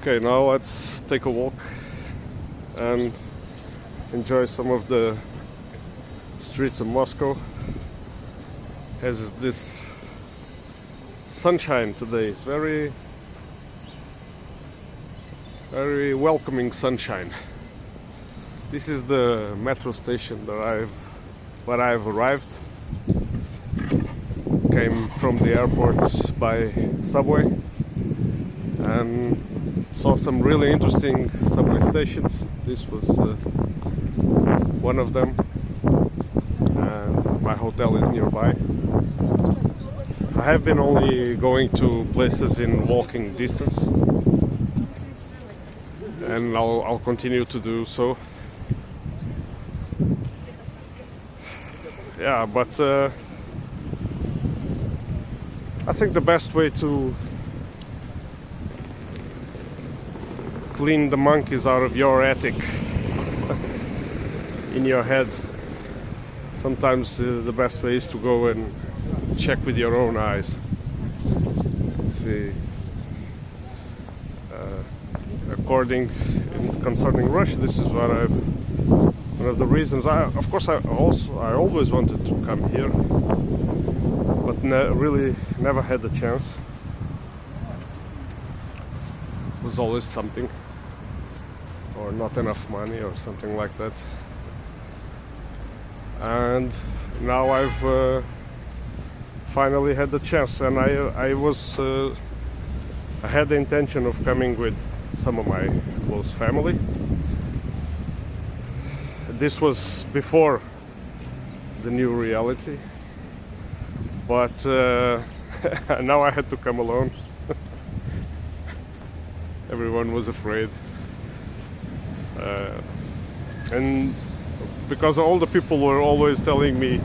Okay, now let's take a walk and enjoy some of the streets of Moscow. Has this sunshine today? It's very, very welcoming sunshine. This is the metro station that I've, where I've arrived. Came from the airport by subway and saw some really interesting subway stations. This was uh, one of them, and my hotel is nearby. I have been only going to places in walking distance, and I'll, I'll continue to do so. Yeah, but uh, I think the best way to clean the monkeys out of your attic in your head. Sometimes uh, the best way is to go and check with your own eyes. see, uh, according concerning Russia, this is what I've one of the reasons. I, of course, I also I always wanted to come here, but ne really never had the chance. Was always something or not enough money or something like that. And now I've uh, finally had the chance, and I I was uh, I had the intention of coming with some of my close family. This was before the new reality, but uh, now I had to come alone. Everyone was afraid. Uh, and because all the people were always telling me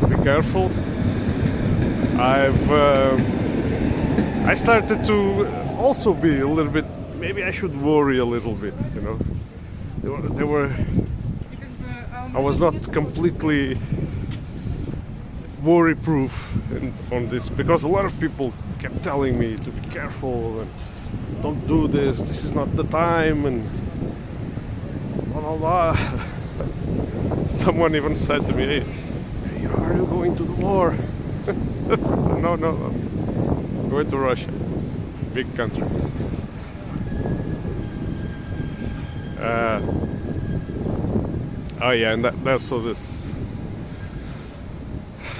to be careful, I've uh, I started to also be a little bit. Maybe I should worry a little bit. You know, they were. Were I was not completely worry-proof on this because a lot of people kept telling me to be careful and don't do this, this is not the time, and blah blah blah. Someone even said to me, hey, are you going to the war? no, no, no. I'm going to Russia. It's a big country. Uh, oh yeah, and that, that's so this.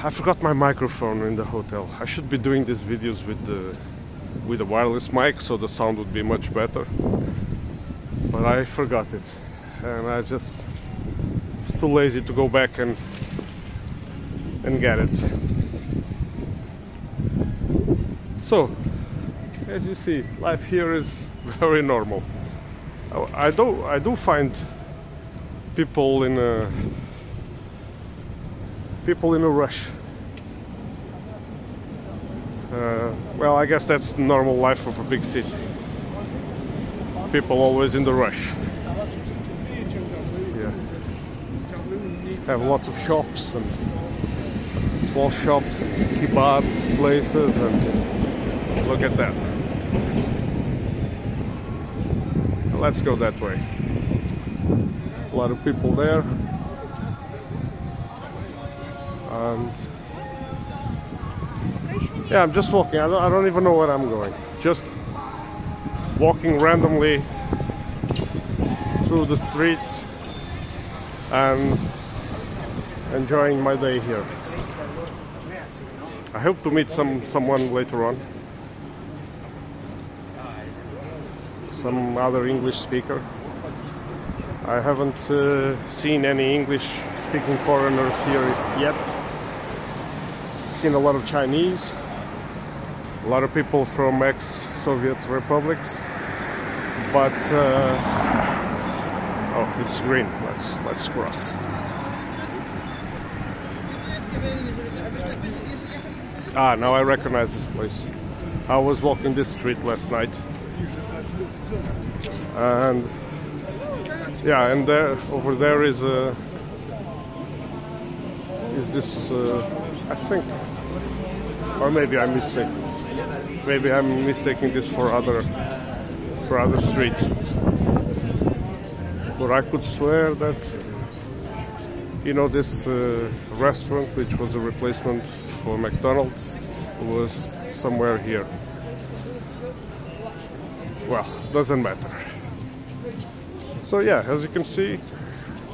I forgot my microphone in the hotel. I should be doing these videos with the with a wireless mic so the sound would be much better. But I forgot it and I just was too lazy to go back and and get it. So as you see life here is very normal. I do I do find people in a people in a rush. Uh, well, I guess that's normal life of a big city. People always in the rush. Yeah. Have lots of shops and small shops and kebab places and look at that. Let's go that way. A lot of people there. And yeah, I'm just walking. I don't, I don't even know where I'm going. Just walking randomly through the streets and enjoying my day here. I hope to meet some someone later on. Some other English speaker. I haven't uh, seen any English speaking foreigners here yet. Seen a lot of Chinese a lot of people from ex-Soviet republics, but uh, oh, it's green. Let's let's cross. Ah, now I recognize this place. I was walking this street last night, and yeah, and there over there is a is this uh, I think, or maybe I'm mistaken maybe I'm mistaking this for other for other Street. But I could swear that, you know, this uh, restaurant, which was a replacement for McDonald's, was somewhere here. Well, doesn't matter. So yeah, as you can see,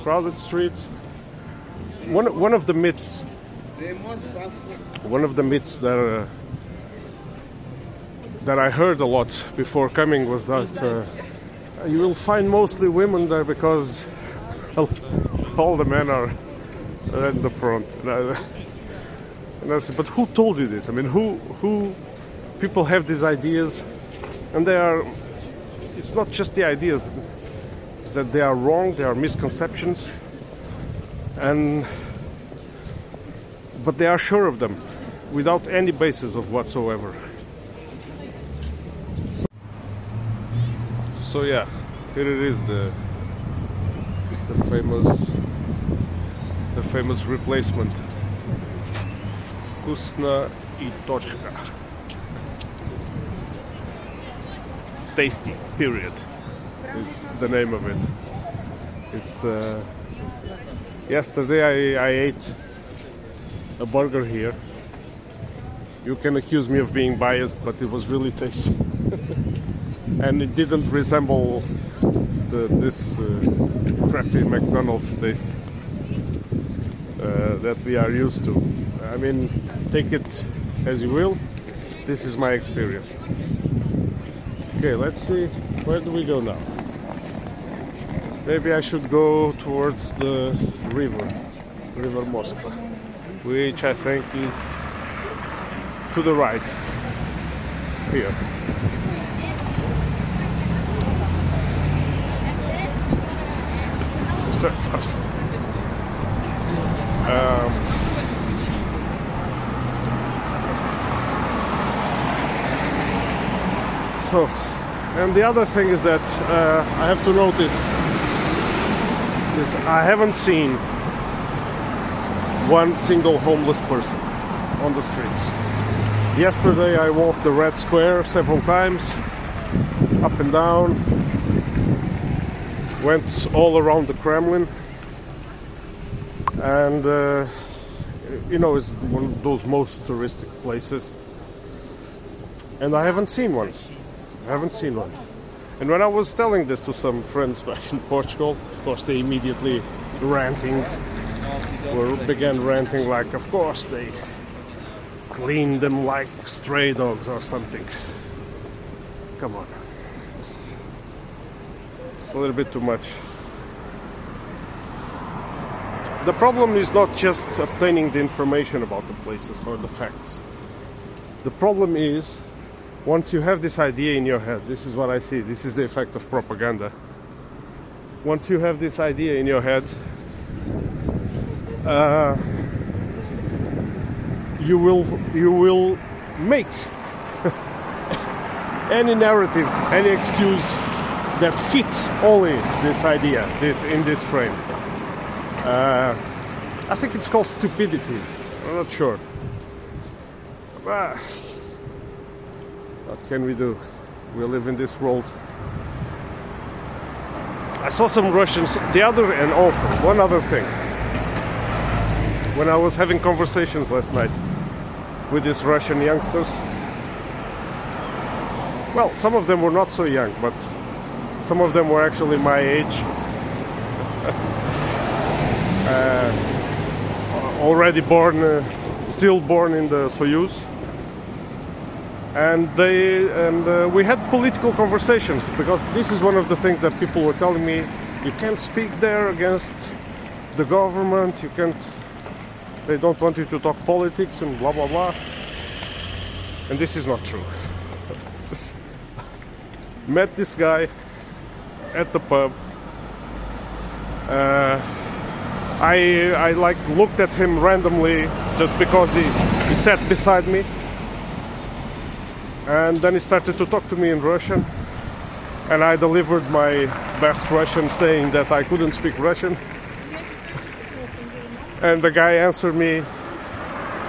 crowded street. One one of the myths, one of the myths that uh, that I heard a lot before coming was that uh, you will find mostly women there because all the men are at the front. And I, said, but who told you this? I mean, who who people have these ideas, and they are. It's not just the ideas it's that they are wrong, they are misconceptions, and but they are sure of them without any basis of whatsoever. so yeah here it is the the famous the famous replacement. Vkusno i точка. Tasty period. Is the name of it. It's uh, yesterday I, I ate a burger here. You can accuse me of being biased but it was really tasty and it didn't resemble the, this uh, crappy McDonald's taste uh, that we are used to. I mean, take it as you will. This is my experience. Okay, let's see. Where do we go now? Maybe I should go towards the river, River Moskva, which I think is to the right here. So, um, so, and the other thing is that uh, I have to notice is I haven't seen one single homeless person on the streets. Yesterday I walked the Red Square several times, up and down, went all around the Kremlin, and uh, you know, it's one of those most touristic places. And I haven't seen one. I haven't seen one. And when I was telling this to some friends back in Portugal, of course they immediately ranting, or began ranting like, of course they clean them like stray dogs or something. Come on. It's a little bit too much. The problem is not just obtaining the information about the places or the facts. The problem is once you have this idea in your head, this is what I see, this is the effect of propaganda. Once you have this idea in your head, uh, you will you will make any narrative, any excuse that fits only this idea this, in this frame. Uh, I think it's called stupidity. I'm not sure. But, what can we do? We live in this world. I saw some Russians. The other, and also one other thing. When I was having conversations last night with these Russian youngsters, well, some of them were not so young, but some of them were actually my age. uh, already born, uh, still born in the Soyuz and they and uh, we had political conversations because this is one of the things that people were telling me you can't speak there against the government you can't they don't want you to talk politics and blah blah blah. And this is not true. Met this guy at the pub. Uh, I I like looked at him randomly just because he, he sat beside me and then he started to talk to me in Russian. And I delivered my best Russian saying that I couldn't speak Russian. And the guy answered me,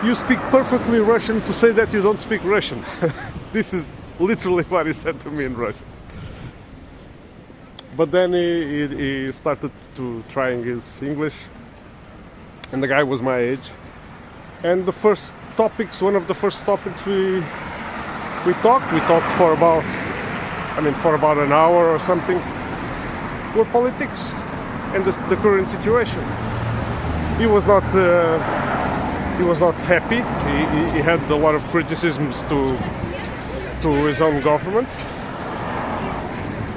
You speak perfectly Russian to say that you don't speak Russian. this is literally what he said to me in Russian. But then he, he, he started to trying his English, and the guy was my age. And the first topics, one of the first topics we we talked, we talked for about, I mean, for about an hour or something, were politics and the, the current situation. He was not. Uh, he was not happy. He, he, he had a lot of criticisms to to his own government,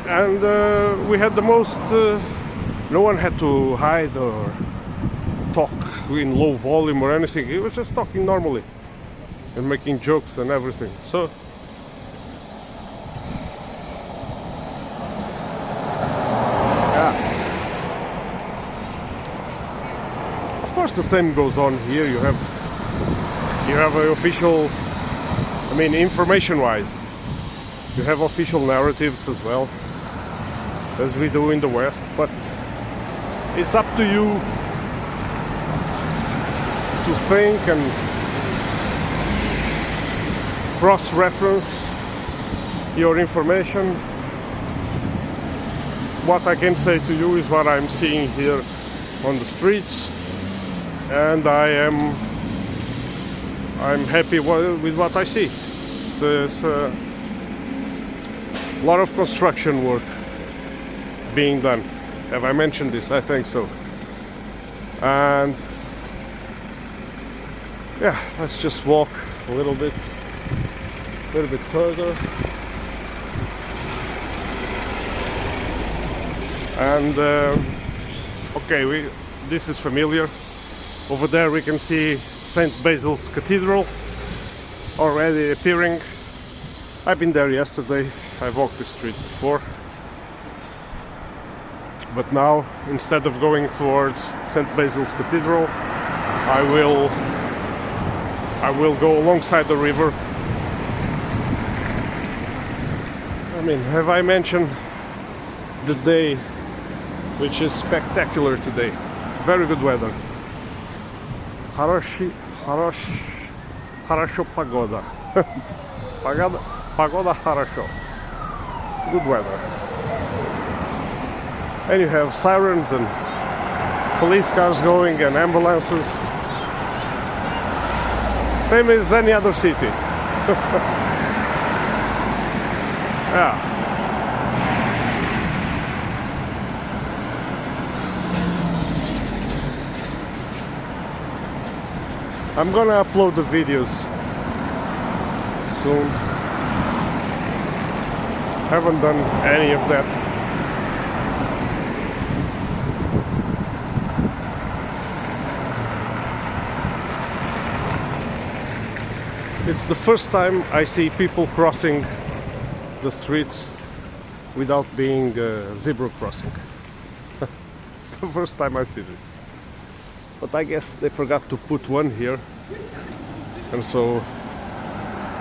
and uh, we had the most. Uh, no one had to hide or talk in low volume or anything. He was just talking normally and making jokes and everything. So. yeah. Of course, the same goes on here. You have you have an official I mean, information wise, you have official narratives as well, as we do in the West, but it's up to you to think and cross reference your information. What I can say to you is what I'm seeing here on the streets, and I am I'm happy with what I see. There's a lot of construction work being done. Have I mentioned this? I think so. And yeah, let's just walk a little bit, a little bit further. And uh, okay, we this is familiar. Over there we can see St. Basil's Cathedral already appearing. I've been there yesterday, I walked the street before. But now, instead of going towards St. Basil's Cathedral, I will I will go alongside the river. I mean, have I mentioned the day which is spectacular today? Very good weather. Хороший, хорош, хорошо погода. погода, погода хорошо. Good weather. And you have sirens and police cars going and ambulances. Same as any other city. yeah. I'm gonna upload the videos soon. Haven't done any of that. It's the first time I see people crossing the streets without being a zebra crossing. it's the first time I see this. But I guess they forgot to put one here. And so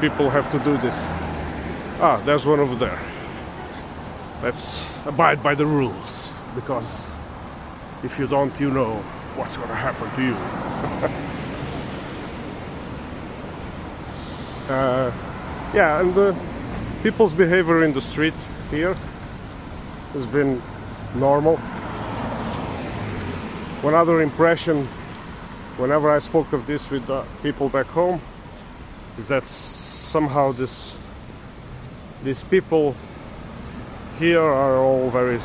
people have to do this. Ah, there's one over there. Let's abide by the rules. Because if you don't, you know what's going to happen to you. uh, yeah, and uh, people's behavior in the street here has been normal one other impression whenever I spoke of this with uh, people back home is that somehow this these people here are all very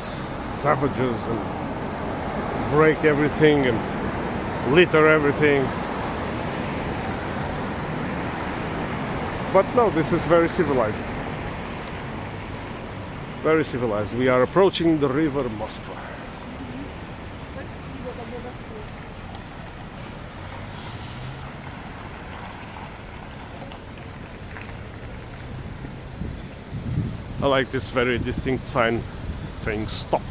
savages and break everything and litter everything. But no this is very civilized. Very civilized. We are approaching the river Moskva I like this very distinct sign saying stop.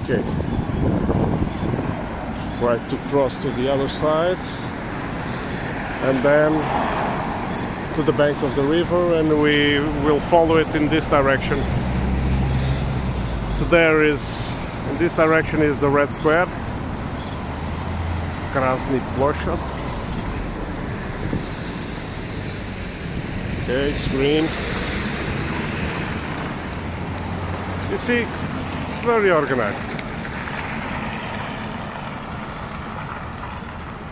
Okay. Try to cross to the other side and then to the bank of the river and we will follow it in this direction. So there is, in this direction is the red square, Krasny Ploshad Okay, it's green. You see, it's very organized.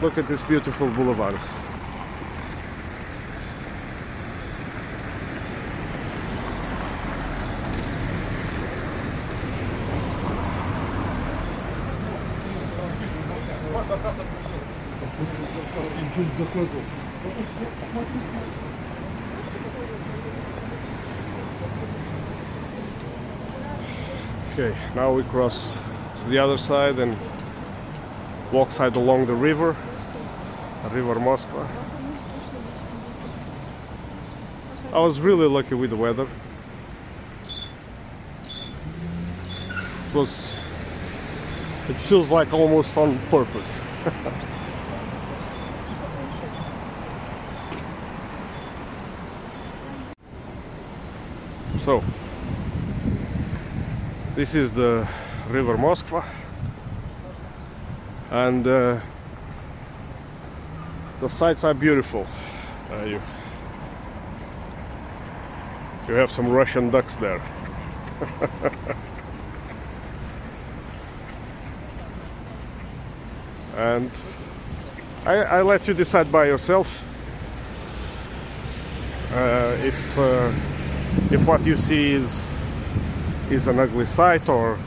Look at this beautiful boulevard. Okay, now we cross to the other side and walk side along the river, River Moskva. I was really lucky with the weather. It was it feels like almost on purpose. so this is the river Moskva. And uh, the sights are beautiful. Uh, you, you have some Russian ducks there. And I, I, let you decide by yourself uh, if uh, if what you see is is an ugly sight or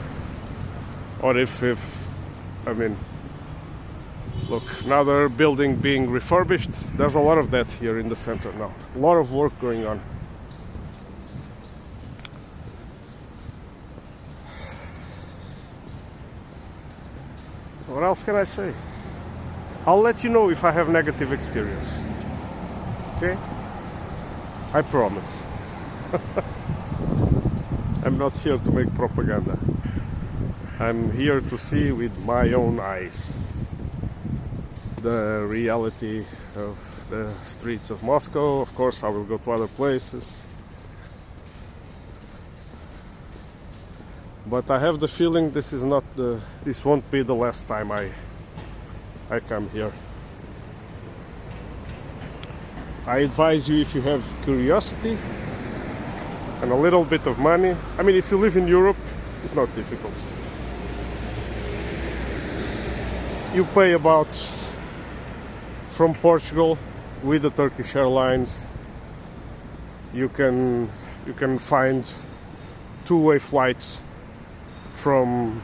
or if if I mean look another building being refurbished there's a lot of that here in the center now. A lot of work going on. What else can I say? I'll let you know if I have negative experience. Okay? I promise I'm not here to make propaganda. I'm here to see with my own eyes the reality of the streets of Moscow. Of course, I will go to other places. But I have the feeling this is not the this won't be the last time I I come here. I advise you if you have curiosity and a little bit of money. I mean, if you live in Europe, it's not difficult. You pay about from Portugal with the Turkish Airlines. You can you can find two-way flights from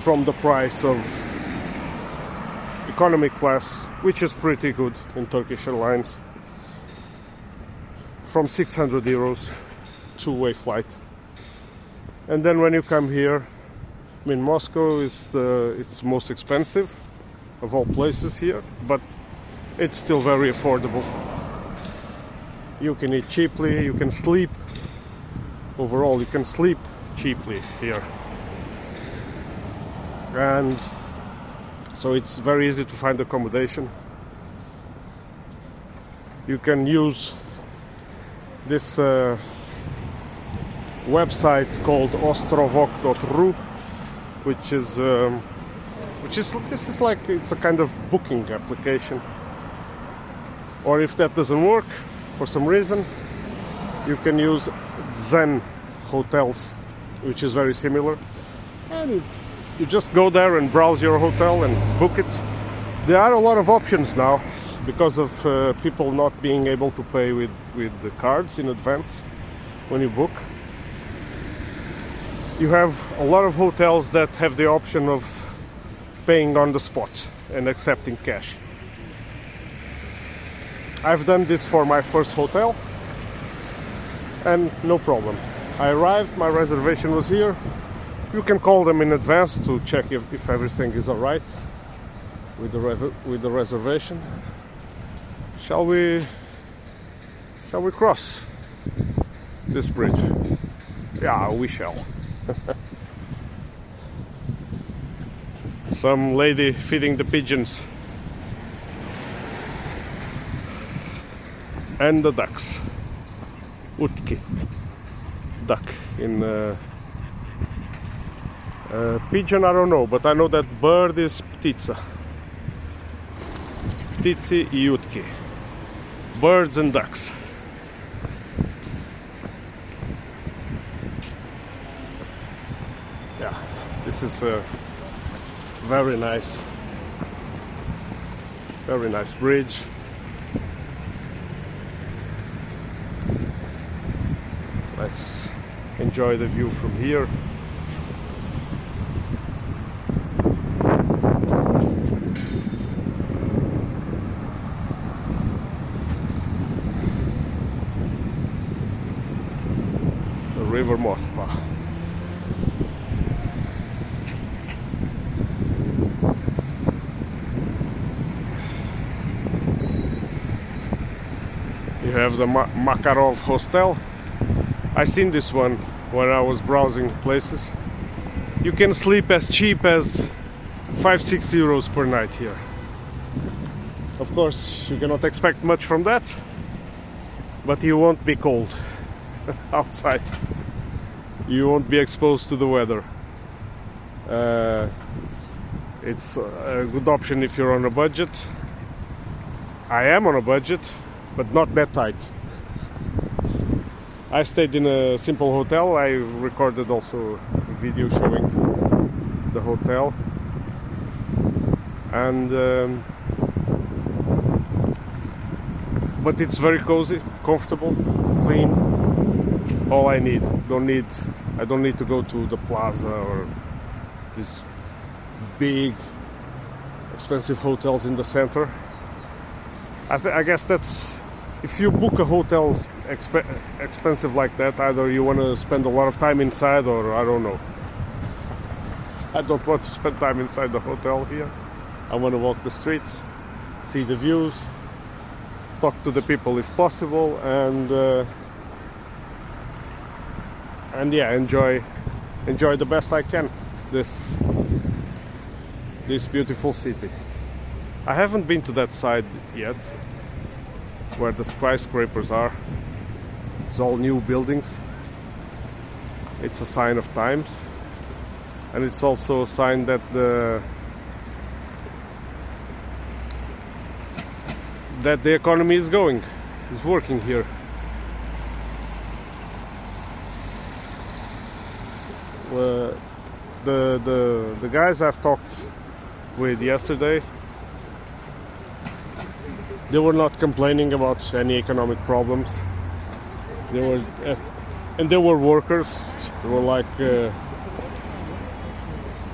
from the price of economy class, which is pretty good in Turkish Airlines from 600 euros two-way flight. And then when you come here I mean Moscow is the it's most expensive of all places here but it's still very affordable. You can eat cheaply you can sleep. Overall you can sleep cheaply here. And so it's very easy to find accommodation. You can use this uh, website called ostrovok.ru which is um, which is this is like it's a kind of booking application. Or if that doesn't work for some reason you can use Zen hotels which is very similar. And you just go there and browse your hotel and book it. There are a lot of options now because of uh, people not being able to pay with, with the cards in advance when you book. You have a lot of hotels that have the option of paying on the spot and accepting cash. I've done this for my first hotel and no problem. I arrived, my reservation was here. You can call them in advance to check if, if everything is alright with the with the reservation Shall we shall we cross this bridge? Yeah, we shall. Some lady feeding the pigeons. And the ducks. Utki. Duck in uh, uh, pigeon, I don't know, but I know that bird is ptica. Ptici i utki. Birds and ducks. Yeah, this is a very nice, very nice bridge. Let's enjoy the view from here. The River Moskva. You the Ma- Makarov Hostel. I seen this one when I was browsing places. You can sleep as cheap as five six euros per night here. Of course, you cannot expect much from that, but you won't be cold outside. You won't be exposed to the weather. Uh, it's a good option if you're on a budget. I am on a budget, but not that tight. I stayed in a simple hotel. I recorded also a video showing the hotel, and um, but it's very cozy, comfortable, clean. All I need. Don't need. I don't need to go to the plaza or these big, expensive hotels in the center. I, I guess that's if you book a hotel exp- expensive like that, either you want to spend a lot of time inside or I don't know. I don't want to spend time inside the hotel here. I want to walk the streets, see the views, talk to the people if possible, and uh, and yeah, enjoy enjoy the best I can this this beautiful city. I haven't been to that side yet, where the skyscrapers are. It's all new buildings. It's a sign of times, and it's also a sign that the that the economy is going, is working here. Uh, the the the guys I've talked with yesterday they were not complaining about any economic problems. They were, uh, and they were workers. They were like uh,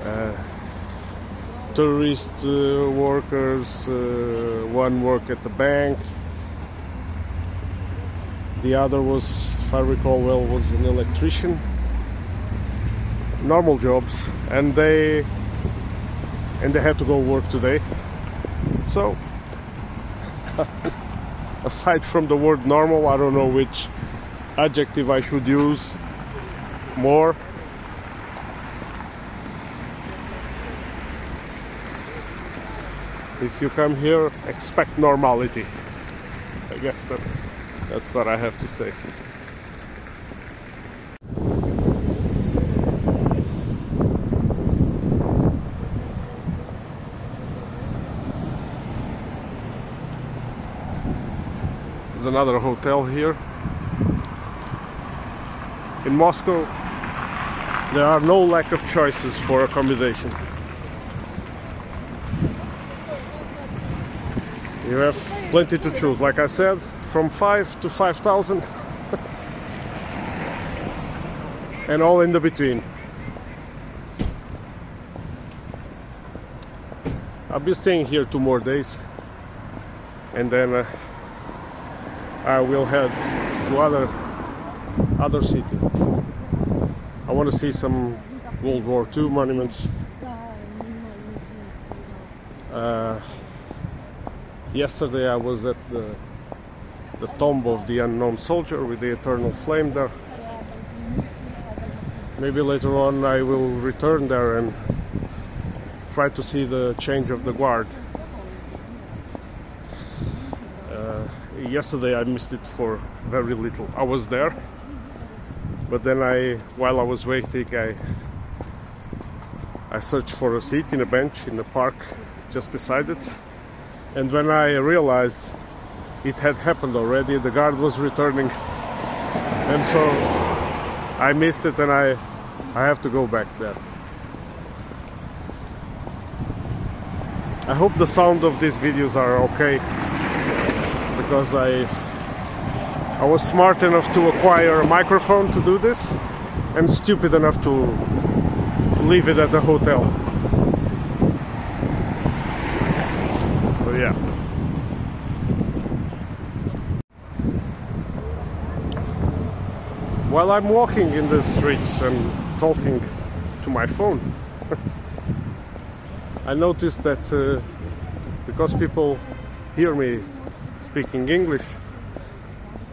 uh, tourist uh, workers. Uh, one worked at the bank. The other was, if I recall well, was an electrician. Normal jobs, and they and they had to go work today. Aside from the word normal, I don't know which adjective I should use more. If you come here, expect normality. I guess that's that's what I have to say. Another hotel here. In Moscow, there are no lack of choices for accommodation. You have plenty to choose. Like I said, from five to five thousand, and all in the between. I'll be staying here two more days, and then. Uh, I will head to other other city. I want to see some World War II monuments. Uh, yesterday I was at the the tomb of the unknown soldier with the eternal flame there. Maybe later on I will return there and try to see the change of the guard. Yesterday I missed it for very little. I was there, but then I, while I was waiting, I I searched for a seat in a bench in the park just beside it, and when I realized it had happened already. The guard was returning, and so I missed it, and I I have to go back there. I hope the sound of these videos are okay because I I was smart enough to acquire a microphone to do this and stupid enough to, leave it at the hotel. So yeah. While I'm walking in the streets and talking to my phone, I noticed that uh, because people hear me speaking English,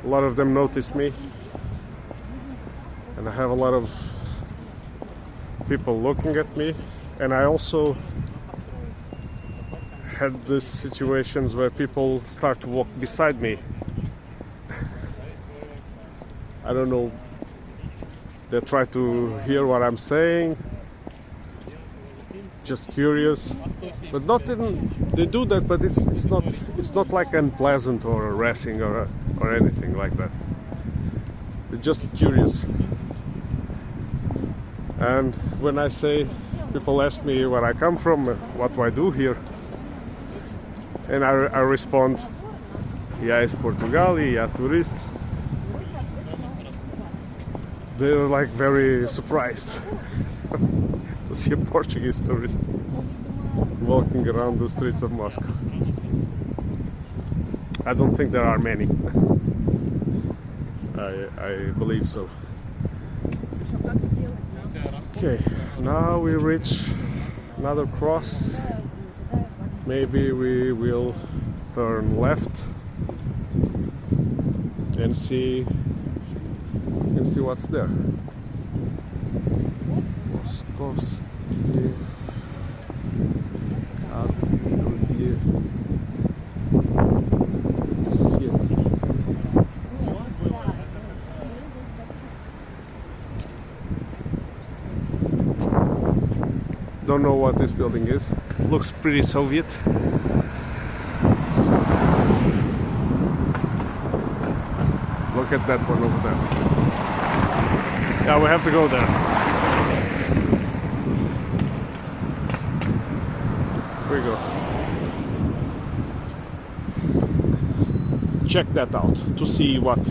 a lot of them notice me, and I have a lot of people looking at me, and I also had these situations where people start to walk beside me. I don't know they try to hear what I'm saying. Just curious, but not in, they do that, but it's it's not it's not like unpleasant or harassing or or anything like that. They're just curious. And when I say, people ask me where I come from, uh, what do I do here, and I, I respond, yeah, it's Portugal, yeah, tourist they're like very surprised see a Portuguese tourist walking around the streets of Moscow. I don't think there are many. I, I believe so. Okay, now we reach another cross. Maybe we will turn left and see and see what's there. Don't know what this building is. Looks pretty Soviet. Look at that one over there. Yeah, we have to go there. We go. Check that out to see what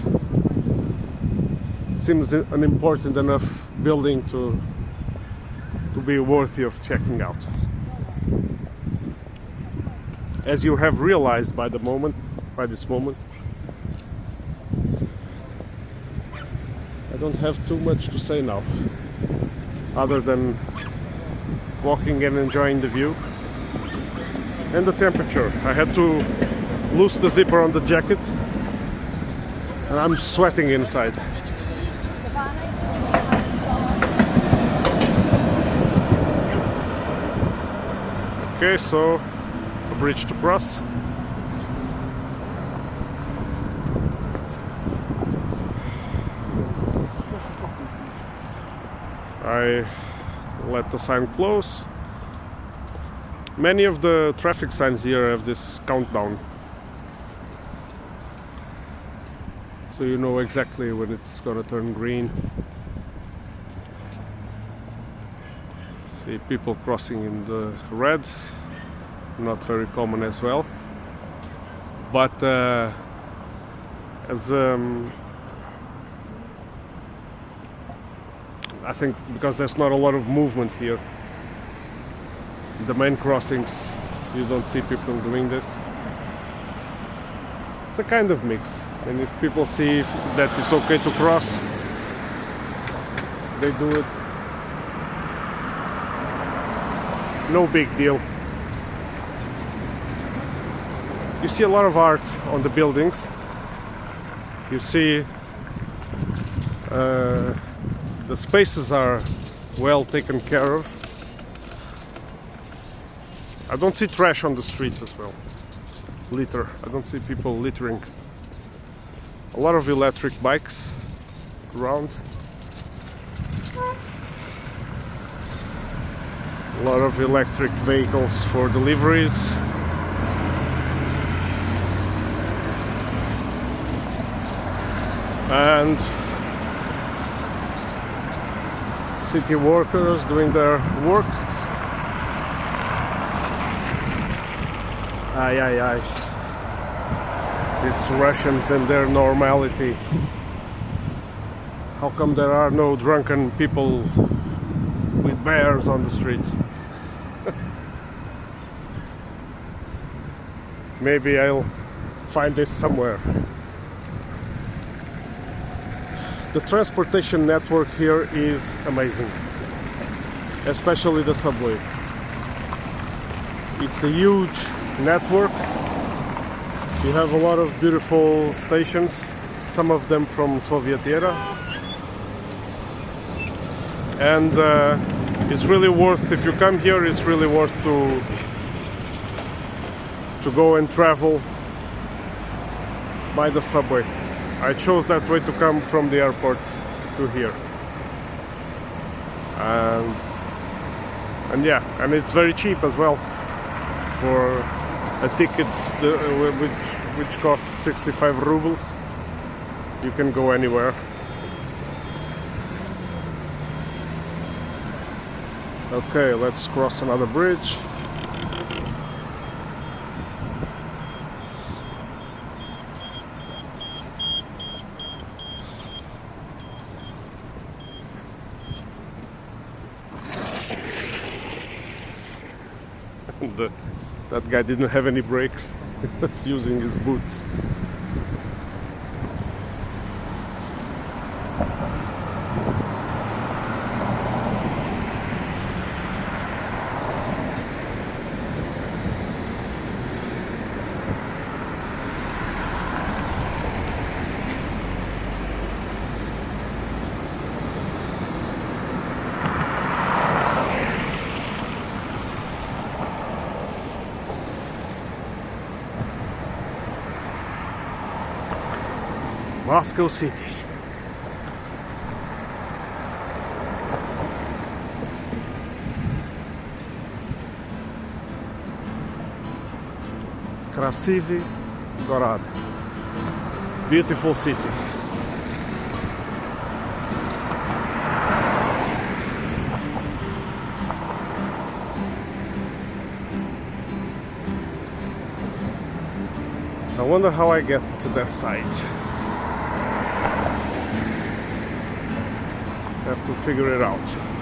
seems an important enough building to to be worthy of checking out. As you have realized by the moment, by this moment, I don't have too much to say now other than walking and enjoying the view and the temperature. I had to loose the zipper on the jacket. And I'm sweating inside. Okay so a bridge to cross. I let the sign close. Many of the traffic signs here have this countdown. So you know exactly when it's gonna turn green. See people crossing in the red, not very common as well. But uh, as um, I think because there's not a lot of movement here. The main crossings, you don't see people doing this. It's a kind of mix. And if people see that it's okay to cross, they do it. No big deal. You see a lot of art on the buildings. You see uh, the spaces are well taken care of. I don't see trash on the streets as well. Litter. I don't see people littering. A lot of electric bikes around. A lot of electric vehicles for deliveries. and city workers doing their work. Aye, aye, aye. These Russians and their normality. How come there are no drunken people with bears on the street? Maybe I'll find this somewhere. The transportation network here is amazing, especially the subway. It's a huge network. You have a lot of beautiful stations, some of them from Soviet era. And uh, it's really worth, if you come here, it's really worth to to go and travel by the subway. I chose that way to come from the airport to here. And and yeah, and it's very cheap as well for a ticket uh, which which costs 65 rubles. You can go anywhere. Okay, let's cross another bridge. the, that guy didn't have any brakes. he was using his boots. Pascal City. Krasivi Gorod. Beautiful city. I wonder how I get to that site. Have to figure it out.